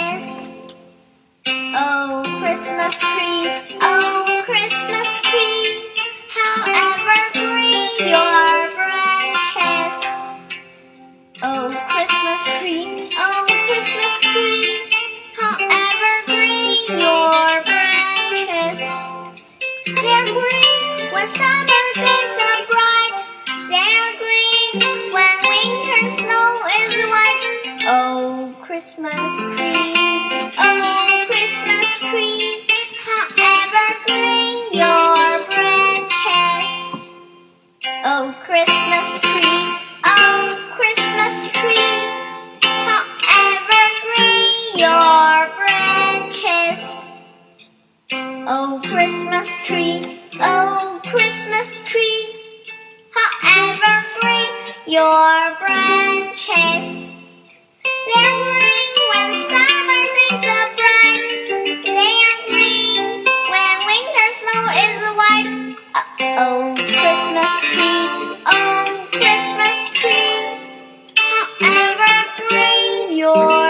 branches. Oh Christmas tree, oh Christmas tree, how evergreen your branches. Oh Christmas tree, oh Christmas tree, how evergreen your branches. They're green when summer days are bright. They're green when winter snow is white. Oh, Christmas Oh, Christmas tree, oh, Christmas tree, how evergreen your branches. Oh, Christmas tree, oh, Christmas tree, how evergreen your branches. your